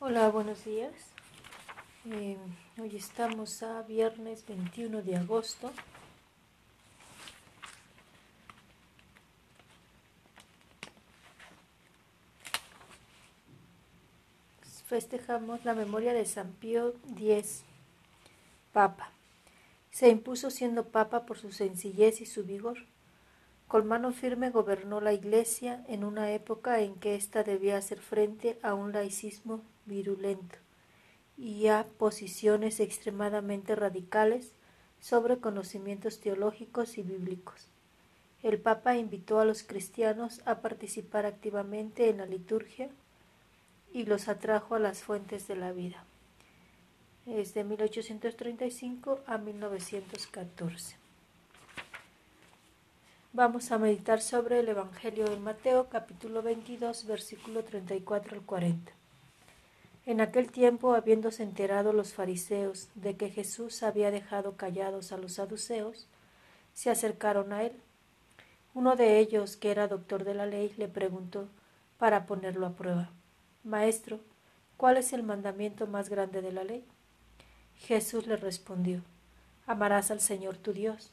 Hola, buenos días. Eh, hoy estamos a viernes 21 de agosto. Festejamos la memoria de San Pío X, Papa. Se impuso siendo Papa por su sencillez y su vigor. Con mano firme gobernó la Iglesia en una época en que ésta debía hacer frente a un laicismo virulento y a posiciones extremadamente radicales sobre conocimientos teológicos y bíblicos. El Papa invitó a los cristianos a participar activamente en la liturgia y los atrajo a las fuentes de la vida. Es de 1835 a 1914. Vamos a meditar sobre el Evangelio de Mateo, capítulo 22, versículo 34 al 40. En aquel tiempo, habiéndose enterado los fariseos de que Jesús había dejado callados a los saduceos, se acercaron a él. Uno de ellos, que era doctor de la ley, le preguntó para ponerlo a prueba, Maestro, ¿cuál es el mandamiento más grande de la ley? Jesús le respondió, Amarás al Señor tu Dios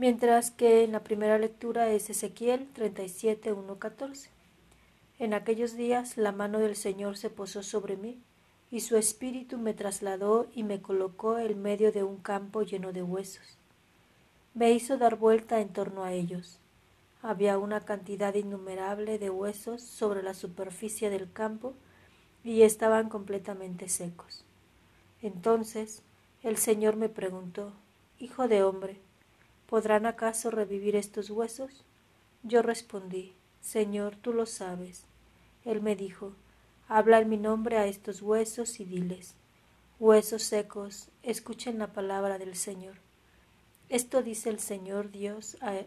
Mientras que en la primera lectura es Ezequiel 37, 14. En aquellos días la mano del Señor se posó sobre mí, y su espíritu me trasladó y me colocó en medio de un campo lleno de huesos. Me hizo dar vuelta en torno a ellos. Había una cantidad innumerable de huesos sobre la superficie del campo y estaban completamente secos. Entonces el Señor me preguntó, Hijo de hombre, ¿Podrán acaso revivir estos huesos? Yo respondí, Señor, tú lo sabes. Él me dijo, Habla en mi nombre a estos huesos y diles, Huesos secos, escuchen la palabra del Señor. Esto dice el Señor Dios a,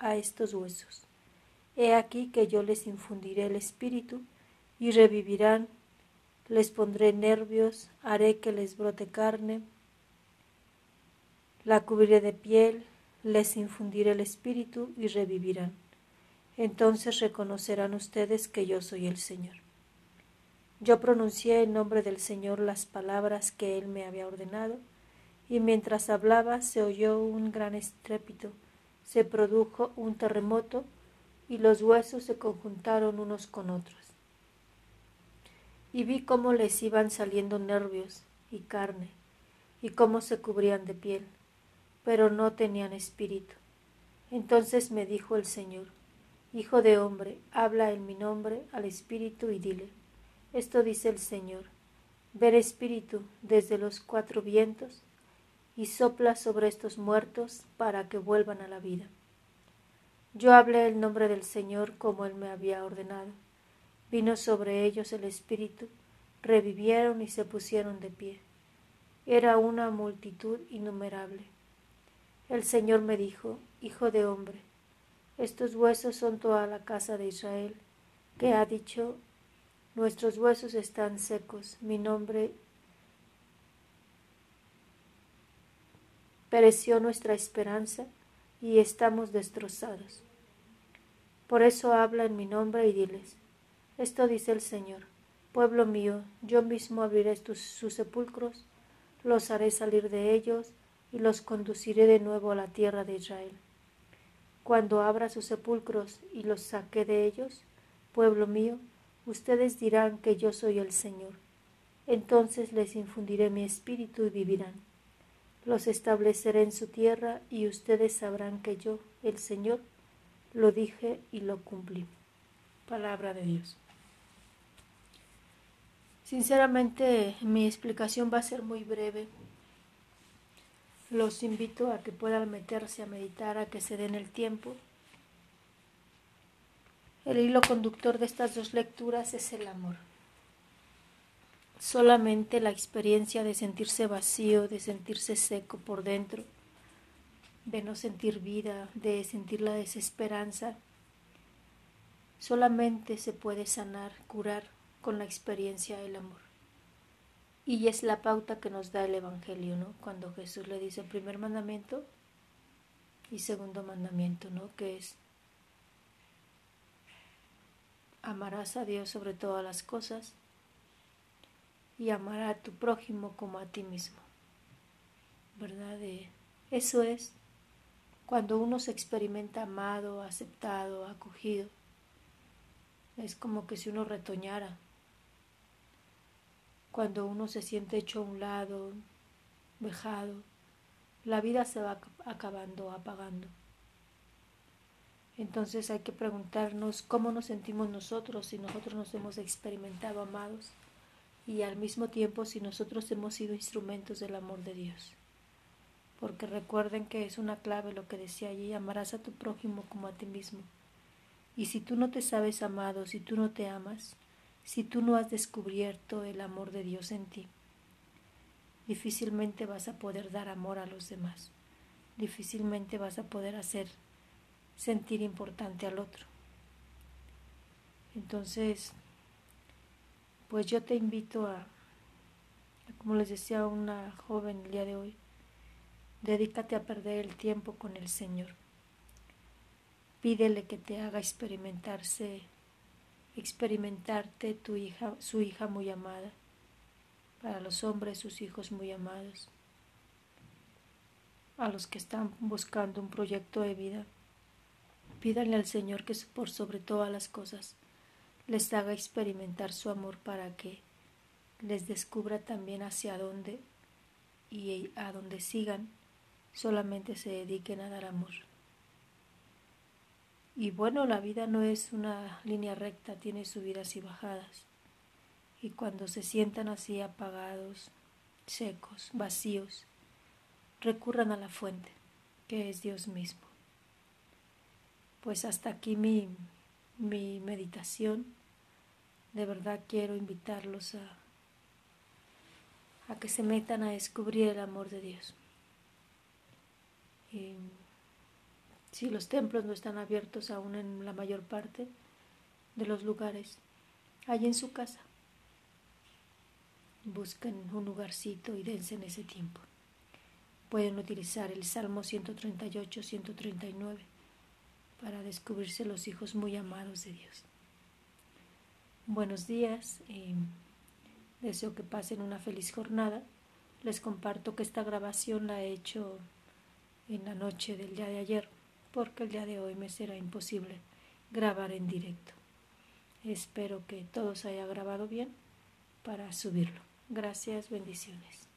a estos huesos. He aquí que yo les infundiré el espíritu y revivirán, les pondré nervios, haré que les brote carne, la cubriré de piel, les infundiré el espíritu y revivirán. Entonces reconocerán ustedes que yo soy el Señor. Yo pronuncié en nombre del Señor las palabras que Él me había ordenado, y mientras hablaba se oyó un gran estrépito, se produjo un terremoto, y los huesos se conjuntaron unos con otros. Y vi cómo les iban saliendo nervios y carne, y cómo se cubrían de piel pero no tenían espíritu. Entonces me dijo el Señor, Hijo de hombre, habla en mi nombre al espíritu y dile, esto dice el Señor, ver espíritu desde los cuatro vientos y sopla sobre estos muertos para que vuelvan a la vida. Yo hablé el nombre del Señor como él me había ordenado. Vino sobre ellos el espíritu, revivieron y se pusieron de pie. Era una multitud innumerable el Señor me dijo, Hijo de hombre, estos huesos son toda la casa de Israel, que ha dicho, nuestros huesos están secos, mi nombre pereció nuestra esperanza y estamos destrozados. Por eso habla en mi nombre y diles, esto dice el Señor, pueblo mío, yo mismo abriré sus sepulcros, los haré salir de ellos, y los conduciré de nuevo a la tierra de Israel. Cuando abra sus sepulcros y los saque de ellos, pueblo mío, ustedes dirán que yo soy el Señor. Entonces les infundiré mi espíritu y vivirán. Los estableceré en su tierra y ustedes sabrán que yo, el Señor, lo dije y lo cumplí. Palabra de Dios. Sinceramente, mi explicación va a ser muy breve los invito a que puedan meterse a meditar, a que se den el tiempo. El hilo conductor de estas dos lecturas es el amor. solamente la experiencia de sentirse vacío, de sentirse seco por dentro, de no sentir vida, de sentir la desesperanza, solamente se puede sanar, curar con la experiencia del amor. Y es la pauta que nos da el Evangelio, ¿no? Cuando Jesús le dice el primer mandamiento y segundo mandamiento, ¿no? Que es amarás a Dios sobre todas las cosas y amar a tu prójimo como a ti mismo. ¿Verdad? eso es cuando uno se experimenta amado, aceptado, acogido. Es como que si uno retoñara. Cuando uno se siente hecho a un lado, vejado, la vida se va acabando, apagando. Entonces hay que preguntarnos cómo nos sentimos nosotros si nosotros nos hemos experimentado amados y al mismo tiempo si nosotros hemos sido instrumentos del amor de Dios. Porque recuerden que es una clave lo que decía allí, amarás a tu prójimo como a ti mismo. Y si tú no te sabes amado, si tú no te amas, si tú no has descubierto el amor de Dios en ti, difícilmente vas a poder dar amor a los demás, difícilmente vas a poder hacer sentir importante al otro. Entonces, pues yo te invito a, como les decía una joven el día de hoy, dedícate a perder el tiempo con el Señor. Pídele que te haga experimentarse, experimentarte tu hija, su hija muy amada, para los hombres sus hijos muy amados, a los que están buscando un proyecto de vida. Pídanle al Señor que por sobre todas las cosas les haga experimentar su amor para que les descubra también hacia dónde y a dónde sigan, solamente se dediquen a dar amor. Y bueno, la vida no es una línea recta, tiene subidas y bajadas. Y cuando se sientan así apagados, secos, vacíos, recurran a la fuente, que es Dios mismo. Pues hasta aquí mi mi meditación. De verdad quiero invitarlos a, a que se metan a descubrir el amor de Dios. Y si los templos no están abiertos aún en la mayor parte de los lugares, hay en su casa. Busquen un lugarcito y dense en ese tiempo. Pueden utilizar el Salmo 138, 139 para descubrirse los hijos muy amados de Dios. Buenos días, deseo que pasen una feliz jornada. Les comparto que esta grabación la he hecho en la noche del día de ayer, porque el día de hoy me será imposible grabar en directo. Espero que todo se haya grabado bien para subirlo. Gracias, bendiciones.